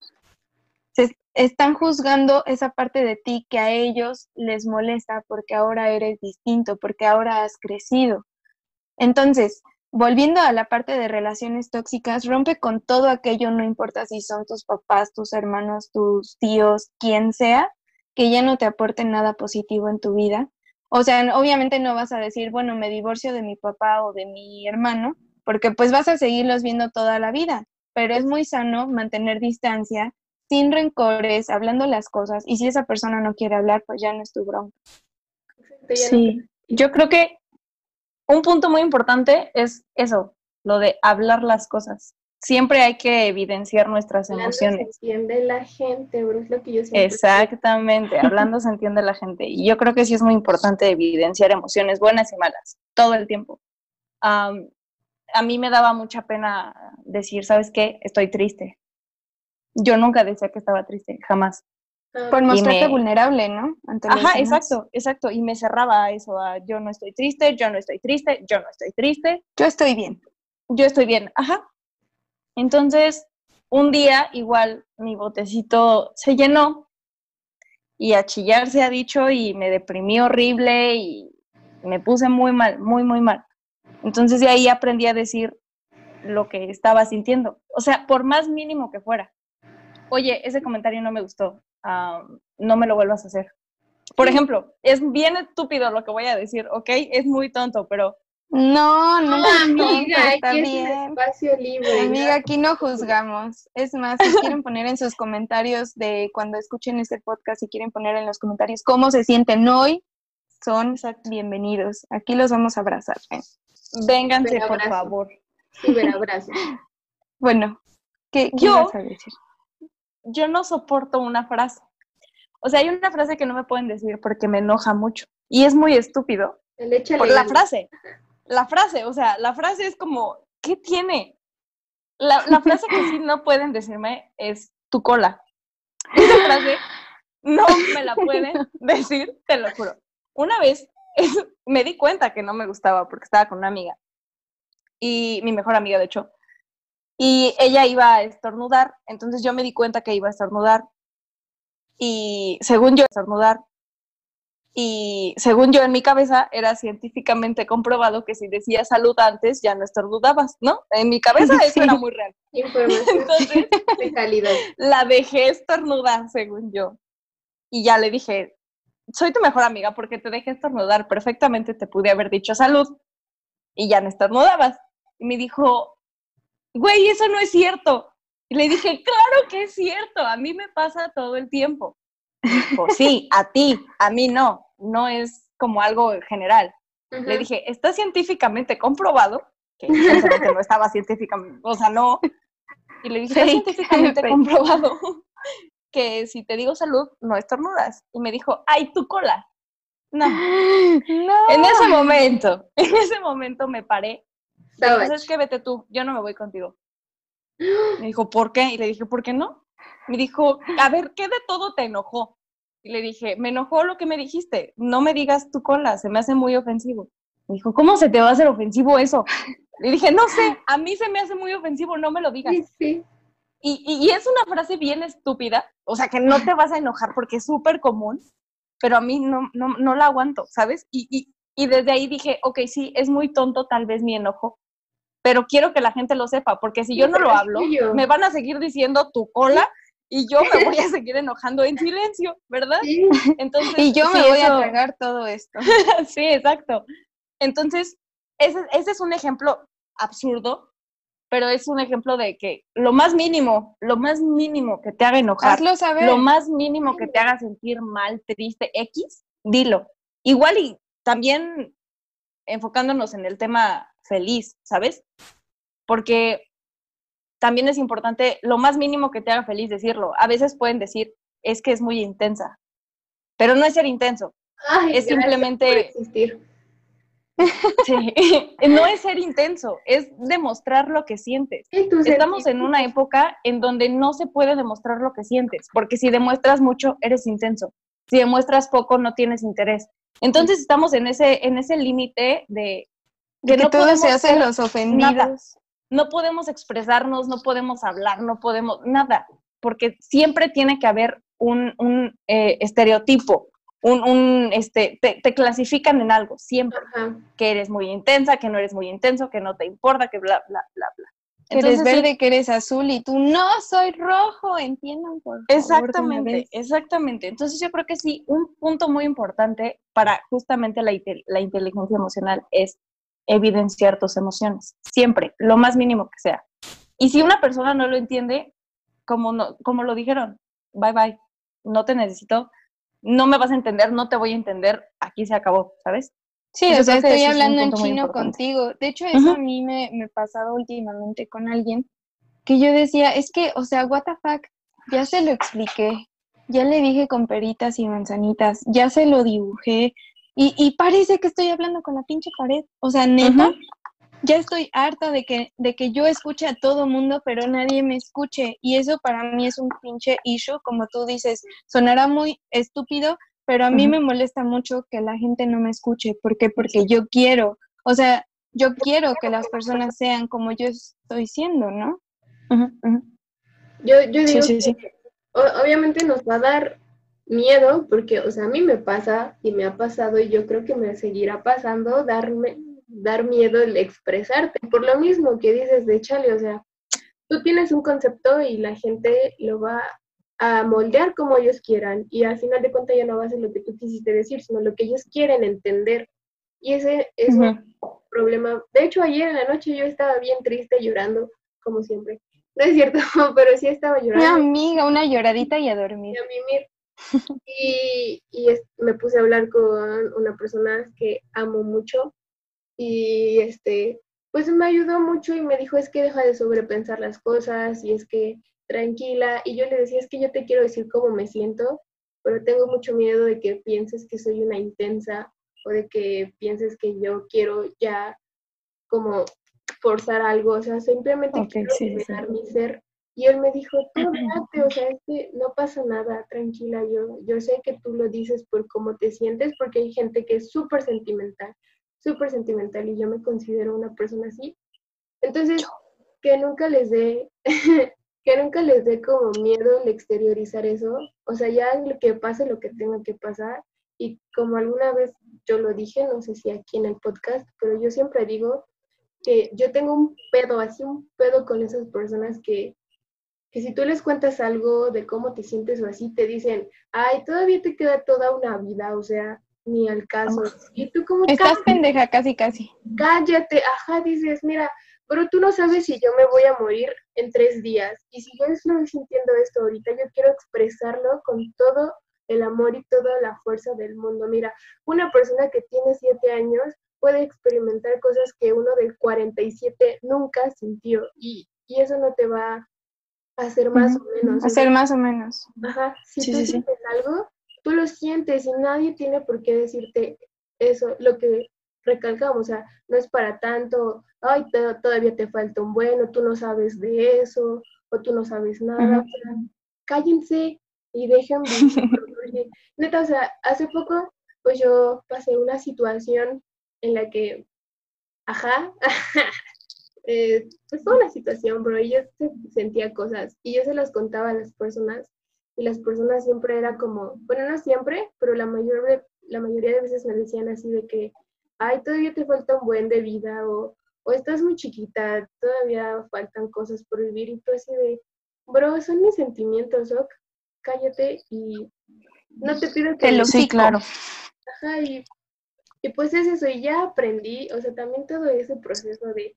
Se están juzgando esa parte de ti que a ellos les molesta porque ahora eres distinto, porque ahora has crecido. Entonces, volviendo a la parte de relaciones tóxicas, rompe con todo aquello, no importa si son tus papás, tus hermanos, tus tíos, quien sea, que ya no te aporten nada positivo en tu vida O sea, obviamente no vas a decir, bueno, me divorcio de mi papá o de mi hermano, porque pues vas a seguirlos viendo toda la vida, pero es muy sano mantener distancia, sin rencores, hablando las cosas, y si esa persona no quiere hablar, pues ya no es tu bronca. Sí, yo creo que un punto muy importante es eso, lo de hablar las cosas. Siempre hay que evidenciar nuestras emociones. Se entiende la gente, bro, es lo que yo siempre Exactamente, hablando se entiende la gente. Y yo creo que sí es muy importante evidenciar emociones buenas y malas, todo el tiempo. a mí me daba mucha pena decir, ¿sabes qué? Estoy triste. Yo nunca decía que estaba triste, jamás. Por mostrarte vulnerable, ¿no? Ajá, exacto, exacto. Y me cerraba eso a yo no estoy triste, yo no estoy triste, yo no estoy triste. Yo estoy bien. Yo estoy bien, ajá. Entonces, un día igual mi botecito se llenó y a chillar se ha dicho y me deprimí horrible y me puse muy mal, muy, muy mal. Entonces de ahí aprendí a decir lo que estaba sintiendo. O sea, por más mínimo que fuera. Oye, ese comentario no me gustó no me lo vuelvas a hacer. Por ejemplo, es bien estúpido lo que voy a decir, ¿ok? Es muy tonto, pero... No, no, amiga, está bien. espacio libre. Amiga, aquí no juzgamos. Es más, si quieren poner en sus comentarios de cuando escuchen este podcast, si quieren poner en los comentarios cómo se sienten hoy, son bienvenidos. Aquí los vamos a abrazar. ¿eh? Vénganse, por favor. Sí, abrazo. bueno, ¿qué, qué Yo, a decir? Yo no soporto una frase. O sea, hay una frase que no me pueden decir porque me enoja mucho. Y es muy estúpido. por la frase. La frase, o sea, la frase es como, ¿qué tiene? La, frase que sí no pueden decirme es tu cola. Esa frase no me la pueden decir, te lo juro. Una vez me di cuenta que no me gustaba porque estaba con una amiga. Y mi mejor amiga, de hecho, y ella iba a estornudar, entonces yo me di cuenta que iba a estornudar y según yo estornudar y según yo en mi cabeza era científicamente comprobado que si decías salud antes ya no estornudabas, ¿no? En mi cabeza eso era muy real. Entonces, de calidad. la dejé estornudar según yo y ya le dije, soy tu mejor amiga porque te dejé estornudar, perfectamente te pude haber dicho salud y ya no estornudabas. Y me dijo, güey, eso no es cierto. Y le dije, claro que es cierto, a mí me pasa todo el tiempo. Dijo, sí, a ti, a mí no, no es como algo general. Le dije, ¿está científicamente comprobado? Que no estaba científicamente, o sea, no. Y le dije, ¿está científicamente comprobado que si te digo salud, no estornudas? Y me dijo, ay, tu cola. No. no. En ese momento, en ese momento me paré entonces, que vete tú, yo no me voy contigo. Me dijo, ¿por qué? Y le dije, ¿por qué no? Me dijo, a ver, ¿qué de todo te enojó? Y le dije, me enojó lo que me dijiste, no me digas tu cola, se me hace muy ofensivo. Me dijo, ¿cómo se te va a hacer ofensivo eso? Le dije, no sé, a mí se me hace muy ofensivo, no me lo digas. Sí, Y, y, es una frase bien estúpida, o sea, que no te vas a enojar porque es súper común, pero a mí no, no, no la aguanto, ¿sabes? Y, y, y desde ahí dije, ok, sí, es muy tonto tal vez mi enojo, pero quiero que la gente lo sepa, porque si yo no lo hablo, me van a seguir diciendo tu cola y yo me voy a seguir enojando en silencio, ¿verdad? Entonces, y yo me voy a tragar todo esto. sí, exacto. Entonces, ese, ese es un ejemplo absurdo, pero es un ejemplo de que lo más mínimo, lo más mínimo que te haga enojar, lo más mínimo que te haga sentir mal, triste, X, dilo. Igual y también enfocándonos en el tema feliz, ¿sabes? Porque también es importante, lo más mínimo que te haga feliz decirlo. A veces pueden decir, es que es muy intensa, pero no es ser intenso, es simplemente... Sí. no es ser intenso, es demostrar lo que sientes. Estamos en una época en donde no se puede demostrar lo que sientes, porque si demuestras mucho, eres intenso. Si demuestras poco, no tienes interés. Entonces estamos en ese, en ese límite de que, no todos se hacen los ofendidos. No podemos expresarnos, no podemos hablar, no podemos nada, porque siempre tiene que haber un, un eh, estereotipo, un, un este, te, clasifican en algo, siempre, que eres muy intensa, que no eres muy intenso, que no te importa, que bla, bla, bla, bla. Que eres verde, que eres azul y tú no soy rojo, entiendan por favor. Exactamente, exactamente. Entonces yo creo que sí, un punto muy importante para justamente la, la inteligencia emocional es evidenciar tus emociones, siempre, lo más mínimo que sea. Y si una persona no lo entiende, como, no, como lo dijeron, bye bye, no te necesito, no me vas a entender, no te voy a entender, aquí se acabó, ¿sabes? Sí, o sea, estoy hablando en chino contigo. De hecho, eso a mí me, me pasaba últimamente con alguien que yo decía, es que, o sea, what the fuck, ya se lo expliqué, ya le dije con peritas y manzanitas, ya se lo dibujé, y, y parece que estoy hablando con la pinche pared. O sea, neta, ya estoy harta de que, de que yo escuche a todo mundo, pero nadie me escuche. Y eso para mí es un pinche issue, como tú dices, sonará muy estúpido, pero a mí me molesta mucho que la gente no me escuche. ¿Por qué? Porque yo quiero, o sea, yo quiero que las personas sean como yo estoy siendo, ¿no? Yo, yo digo sí, sí, que obviamente nos va a dar miedo, porque, o sea, a mí me pasa y me ha pasado y yo creo que me seguirá pasando darme, dar miedo el expresarte. Por lo mismo que dices de Chale, o sea, tú tienes un concepto y la gente lo va a moldear como ellos quieran y al final de cuentas ya no va a ser lo que tú quisiste decir, sino lo que ellos quieren entender. Y ese es un problema. De hecho, ayer en la noche yo estaba bien triste llorando, como siempre. No es cierto, pero sí estaba llorando. Una amiga, una lloradita y a dormir. Y a mimir. Y, y me puse a hablar con una persona que amo mucho y este, pues me ayudó mucho y me dijo es que deja de sobrepensar las cosas y es que tranquila y yo le decía es que yo te quiero decir cómo me siento, pero tengo mucho miedo de que pienses que soy una intensa o de que pienses que yo quiero ya como forzar algo, o sea, simplemente quiero sí, mi ser y él me dijo, tú o sea, es que no pasa nada, tranquila, yo, yo sé que tú lo dices por cómo te sientes, porque hay gente que es súper sentimental, súper sentimental, y yo me considero una persona así. Entonces, que nunca les dé, que nunca les dé como miedo el exteriorizar eso, o sea, ya lo que pase, lo que tenga que pasar, y como alguna vez yo lo dije, no sé si aquí en el podcast, pero yo siempre digo que yo tengo un pedo, así un pedo con esas personas que que si tú les cuentas algo de cómo te sientes o así, te dicen, ay, todavía te queda toda una vida, o sea, ni al caso. Y tú como... Estás pendeja, casi, casi. Cállate, ajá, dices, mira, pero tú no sabes si yo me voy a morir en tres días. Y si yo estoy sintiendo esto ahorita, yo quiero expresarlo con todo el amor y toda la fuerza del mundo. Mira, una persona que tiene siete años puede experimentar cosas que uno del 47 nunca sintió y, y eso no te va hacer más o menos. Hacer más o menos. Ajá, si tú sientes algo, tú lo sientes y nadie tiene por qué decirte eso, lo que recalcamos, o sea, no es para tanto, ay, todavía te falta un bueno, tú no sabes de eso, o tú no sabes nada, cállense y dejen Neta, o sea, hace poco, pues yo pasé una situación en la que, ajá, eh, pues fue una situación, bro, y yo sentía cosas y yo se las contaba a las personas y las personas siempre era como, bueno, no siempre, pero la, mayor, la mayoría de veces me decían así de que, ay, todavía te falta un buen de vida o, o estás muy chiquita, todavía faltan cosas por vivir y tú así de, bro, son mis sentimientos, ok, cállate y no te pido que... lo sí, claro. Ajá, y, y pues es eso, y ya aprendí, o sea, también todo ese proceso de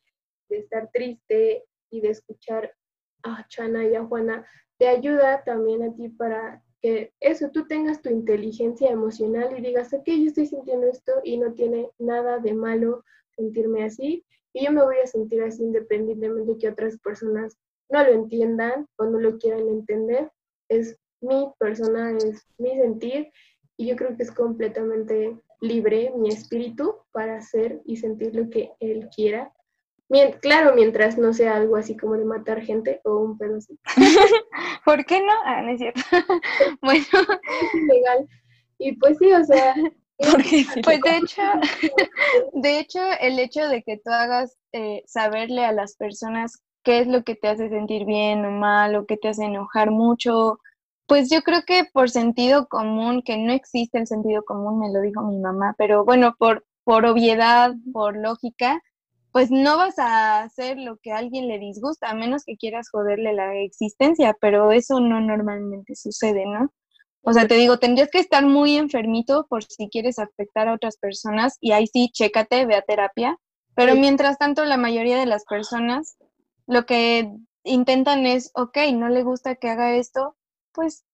de estar triste y de escuchar a Chana y a Juana, te ayuda también a ti para que eso, tú tengas tu inteligencia emocional y digas, ok, yo estoy sintiendo esto y no tiene nada de malo sentirme así y yo me voy a sentir así independientemente de que otras personas no lo entiendan o no lo quieran entender. Es mi persona, es mi sentir y yo creo que es completamente libre mi espíritu para hacer y sentir lo que él quiera claro, mientras no sea algo así como de matar gente o un pedo así. ¿Por qué no? Ah, no es cierto. bueno. Es ilegal. Y pues sí, o sea. pues de hecho, de hecho, el hecho de que tú hagas eh, saberle a las personas qué es lo que te hace sentir bien o mal o que te hace enojar mucho, pues yo creo que por sentido común, que no existe el sentido común, me lo dijo mi mamá, pero bueno, por, por obviedad, por lógica, pues no vas a hacer lo que a alguien le disgusta, a menos que quieras joderle la existencia, pero eso no normalmente sucede, ¿no? O sea, te digo, tendrías que estar muy enfermito por si quieres afectar a otras personas y ahí sí, chécate, ve a terapia. Pero mientras tanto, la mayoría de las personas lo que intentan es, ok, no le gusta que haga esto, pues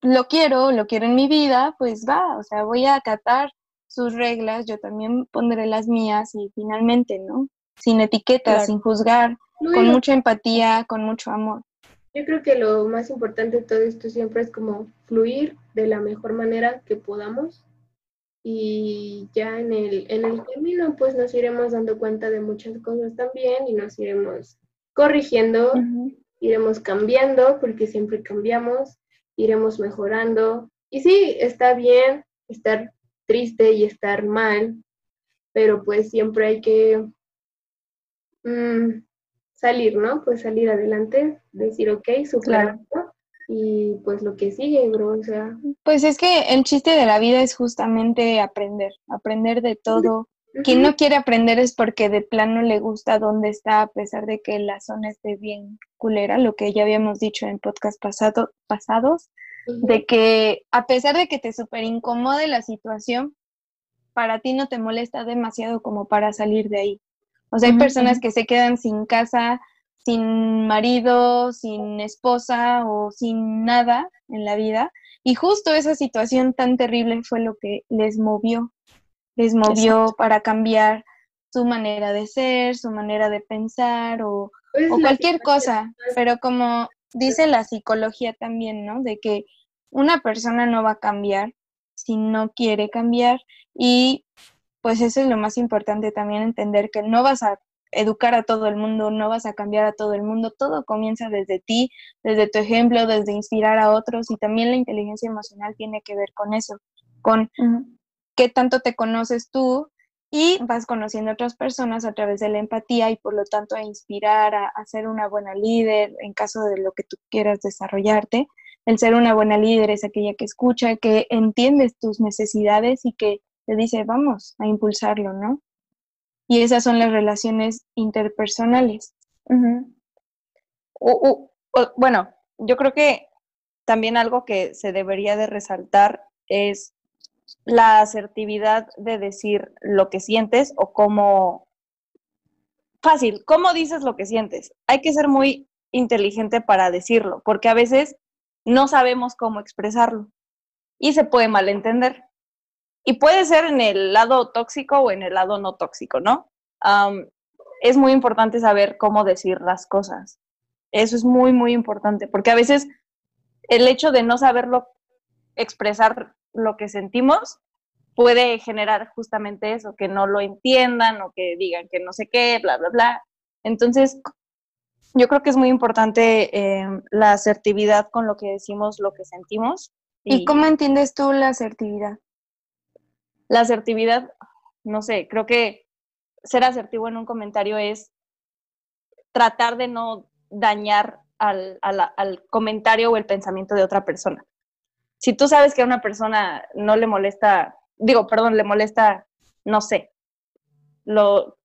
lo quiero, lo quiero en mi vida, pues va, o sea, voy a acatar sus reglas, yo también pondré las mías y finalmente, ¿no? Sin etiquetas, sin juzgar, con mucha empatía, con mucho amor. Yo creo que lo más importante de todo esto siempre es como fluir de la mejor manera que podamos y ya en el, en el camino pues nos iremos dando cuenta de muchas cosas también y nos iremos corrigiendo, iremos cambiando porque siempre cambiamos, iremos mejorando y sí, está bien estar triste y estar mal, pero pues siempre hay que mm, salir, ¿no? Pues salir adelante, decir, ok, superarlo y pues lo que sigue, bro, o sea. Pues es que el chiste de la vida es justamente aprender, aprender de todo. Quien no quiere aprender es porque de plano le gusta dónde está, a pesar de que la zona esté bien culera, lo que ya habíamos dicho en podcast pasado, pasados, de que a pesar de que te súper incomode la situación, para ti no te molesta demasiado como para salir de ahí. O sea, hay personas que se quedan sin casa, sin marido, sin esposa o sin nada en la vida. Y justo esa situación tan terrible fue lo que les movió, les movió para cambiar su manera de ser, su manera de pensar o, pues o cualquier cosa. Pero como dice la psicología también, ¿no? De que una persona no va a cambiar si no quiere cambiar. Y pues eso es lo más importante también entender que no vas a educar a todo el mundo, no vas a cambiar a todo el mundo, todo comienza desde ti, desde tu ejemplo, desde inspirar a otros. Y también la inteligencia emocional tiene que ver con eso, con qué tanto te conoces tú y vas conociendo a otras personas a través de la empatía y por lo tanto a inspirar, a, ser una buena líder en caso de lo que tú quieras desarrollarte el ser una buena líder es aquella que escucha, que entiendes tus necesidades y que te dice, vamos a impulsarlo, ¿no? Y esas son las relaciones interpersonales. bueno, yo creo que también algo que se debería de resaltar es la asertividad de decir lo que sientes o cómo... Fácil, ¿cómo dices lo que sientes? Hay que ser muy inteligente para decirlo, porque a veces no sabemos cómo expresarlo y se puede malentender. Y puede ser en el lado tóxico o en el lado no tóxico, ¿no? es muy importante saber cómo decir las cosas. Eso es muy, muy importante, porque a veces el hecho de no saberlo expresar lo que sentimos puede generar justamente eso, que no lo entiendan o que digan que no sé qué, bla, bla, bla. Entonces, yo creo que es muy importante eh, la asertividad con lo que decimos, lo que sentimos. Y, cómo entiendes tú la asertividad? La asertividad, no sé, creo que ser asertivo en un comentario es tratar de no dañar al, al, comentario o el pensamiento de otra persona. Si tú sabes que a una persona no le molesta, digo, perdón, le molesta, no sé, lo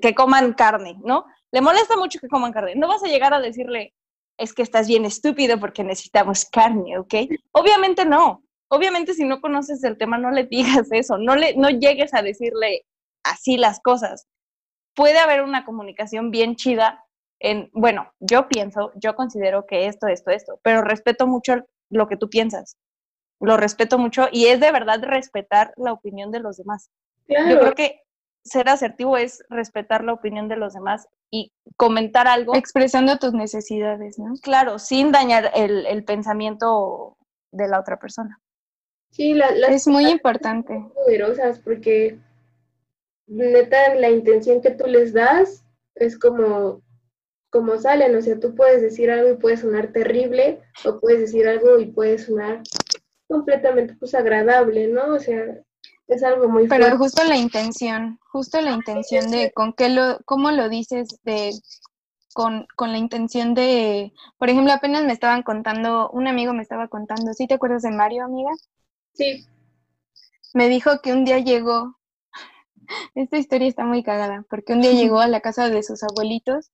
que coman carne, ¿no? le molesta mucho que coman carne. No vas a llegar a decirle, es que estás bien estúpido porque necesitamos carne, ¿ok? Obviamente no. Obviamente si no conoces el tema no le digas eso, no, le, no llegues a decirle así las cosas. Puede haber una comunicación bien chida en, bueno, yo pienso, yo considero que esto, esto, esto, pero respeto mucho lo que tú piensas. Lo respeto mucho y es de verdad respetar la opinión de los demás. Yo creo que ser asertivo es respetar la opinión de los demás y comentar algo. Expresando tus necesidades, ¿no? Claro, sin dañar el, pensamiento de la otra persona. Sí, la, es muy importante. Poderosas porque neta la intención que tú les das es como como salen, o sea, tú puedes decir algo y puede sonar terrible o puedes decir algo y puede sonar completamente pues agradable, ¿no? O sea, es algo muy Pero justo la intención, justo la intención de con qué lo, cómo lo dices de con, con, la intención de, por ejemplo, apenas me estaban contando, un amigo me estaba contando, ¿sí te acuerdas de Mario, amiga? Sí. Me dijo que un día llegó esta historia está muy cagada, porque un día llegó a la casa de sus abuelitos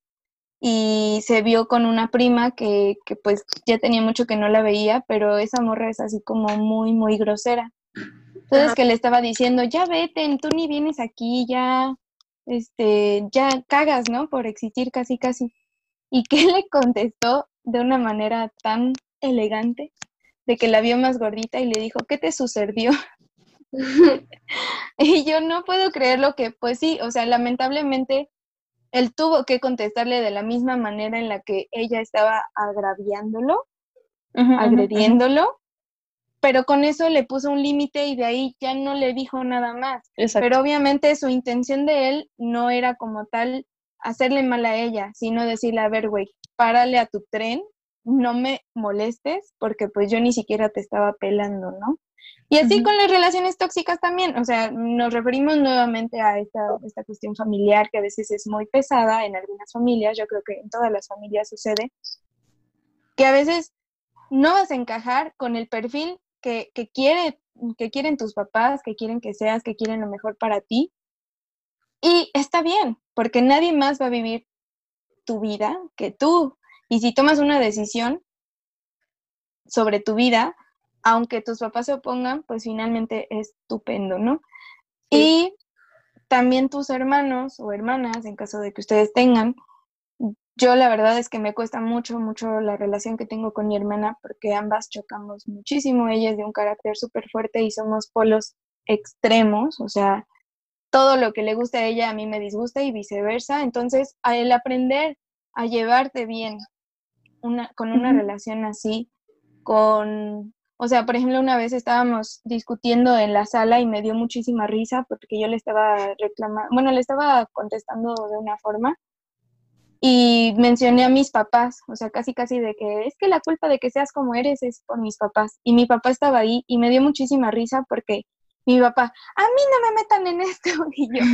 y se vio con una prima que, que pues ya tenía mucho que no la veía, pero esa morra es así como muy, muy grosera. Entonces que le estaba diciendo, ya vete, tú ni vienes aquí, ya, este, ya cagas, ¿no? Por existir casi, casi. Y que le contestó de una manera tan elegante, de que la vio más gordita y le dijo, ¿qué te sucedió? y yo no puedo creer lo que, pues sí, o sea, lamentablemente él tuvo que contestarle de la misma manera en la que ella estaba agraviándolo, agrediéndolo, pero con eso le puso un límite y de ahí ya no le dijo nada más. Pero obviamente su intención de él no era como tal hacerle mal a ella, sino decirle, a ver, güey, párale a tu tren, no me molestes, porque pues yo ni siquiera te estaba pelando, ¿no? Y así con las relaciones tóxicas también, o sea, nos referimos nuevamente a esta, esta cuestión familiar que a veces es muy pesada en algunas familias, yo creo que en todas las familias sucede, que a veces no vas a encajar con el perfil que, quiere, que quieren tus papás, que quieren que seas, que quieren lo mejor para ti. Y está bien, porque nadie más va a vivir tu vida que tú. Y si tomas una decisión sobre tu vida, aunque tus papás se opongan, pues finalmente es estupendo, ¿no? Y también tus hermanos o hermanas, en caso de que ustedes tengan, yo la verdad es que me cuesta mucho, mucho la relación que tengo con mi hermana porque ambas chocamos muchísimo. Ella es de un carácter súper fuerte y somos polos extremos, o sea, todo lo que le gusta a ella a mí me disgusta y viceversa. Entonces, el aprender a llevarte bien una, con una relación así, con, o sea, por ejemplo, una vez estábamos discutiendo en la sala y me dio muchísima risa porque yo le estaba reclamando, bueno, le estaba contestando de una forma y mencioné a mis papás, o sea, casi casi de que es que la culpa de que seas como eres es por mis papás. Y mi papá estaba ahí y me dio muchísima risa porque mi papá, a mí no me metan en esto. Y yo,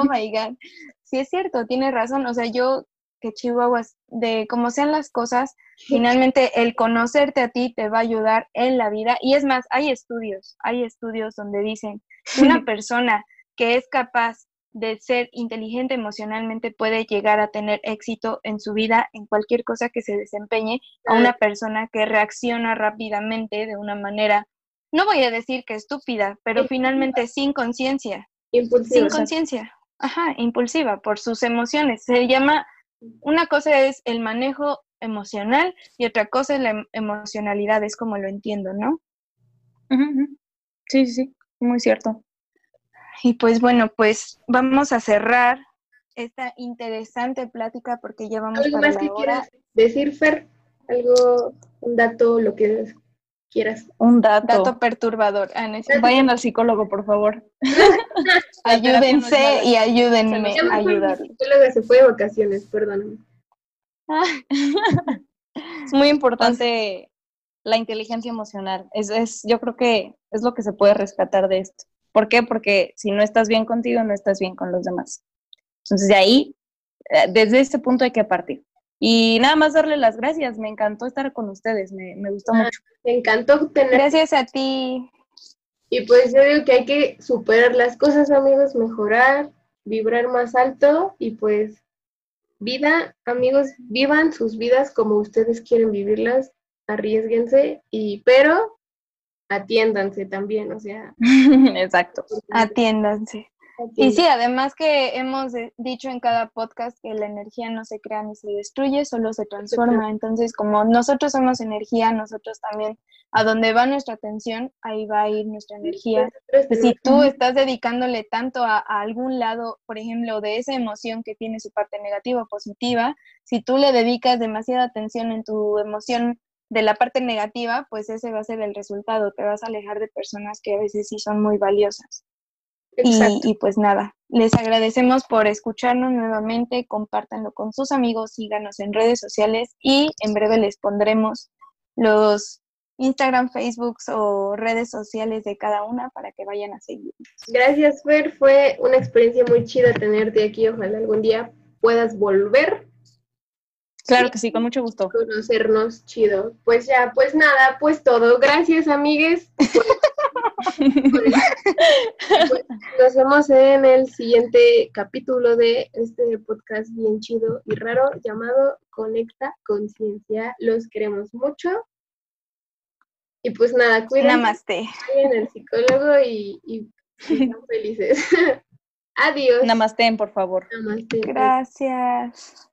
oh my God, sí es cierto, tiene razón. O sea, yo que Chihuahuas, de cómo sean las cosas, finalmente el conocerte a ti te va a ayudar en la vida. Y es más, hay estudios, hay estudios donde dicen una persona que es capaz de ser inteligente emocionalmente puede llegar a tener éxito en su vida, en cualquier cosa que se desempeñe, a una persona que reacciona rápidamente de una manera, no voy a decir que estúpida, pero finalmente sin conciencia. Sin conciencia. Ajá, impulsiva por sus emociones. Se llama, una cosa es el manejo emocional y otra cosa es la em, emocionalidad, es como lo entiendo, ¿no? Sí, sí, sí, muy cierto. Y pues bueno, pues vamos a cerrar esta interesante plática porque ya vamos ¿Algo más que quieras decir, Fer? ¿Algo, un dato, lo que quieras? Un dato. Dato perturbador. Ah, Vayan al psicólogo, por favor. Ayúdense y ayúdenme a ayudar. psicóloga se fue de vacaciones, perdóname. es muy importante la inteligencia emocional. Es, es, yo creo que es lo que se puede rescatar de esto. ¿Por qué? Porque si no estás bien contigo, no estás bien con los demás. Entonces, de ahí, eh, desde este punto hay que partir. Y nada más darle las gracias. Me encantó estar con ustedes. Me, gustó ah, mucho. Me encantó tener. Gracias a ti. Y pues yo digo que hay que superar las cosas, amigos, mejorar, vibrar más alto y pues vida, amigos, vivan sus vidas como ustedes quieren vivirlas, arriesguense y pero atiéndanse también, o sea. Exacto. Atiéndanse. Y sí, además que hemos dicho en cada podcast que la energía no se crea ni se destruye, solo se transforma. Entonces, como nosotros somos energía, nosotros también, a donde va nuestra atención, ahí va a ir nuestra energía. Si tú estás dedicándole tanto a, a algún lado, por ejemplo, de esa emoción que tiene su parte negativa o positiva, si tú le dedicas demasiada atención en tu emoción de la parte negativa, pues ese va a ser el resultado, te vas a alejar de personas que a veces sí son muy valiosas. Y, pues nada, les agradecemos por escucharnos nuevamente, compártanlo con sus amigos, síganos en redes sociales y en breve les pondremos los Instagram, Facebook o redes sociales de cada una para que vayan a seguir. Gracias, Fer, fue una experiencia muy chida tenerte aquí, ojalá algún día puedas volver Claro que sí, con mucho gusto. Conocernos, chido. Pues ya, pues nada, pues todo. Gracias, amigues. Pues, nos vemos en el siguiente capítulo de este podcast bien chido y raro llamado Conecta Conciencia. Los queremos mucho. Y pues nada, cuídense. Namaste. Vayan al psicólogo y, y sean felices. Adiós. Namaste, por favor. Namaste. Gracias.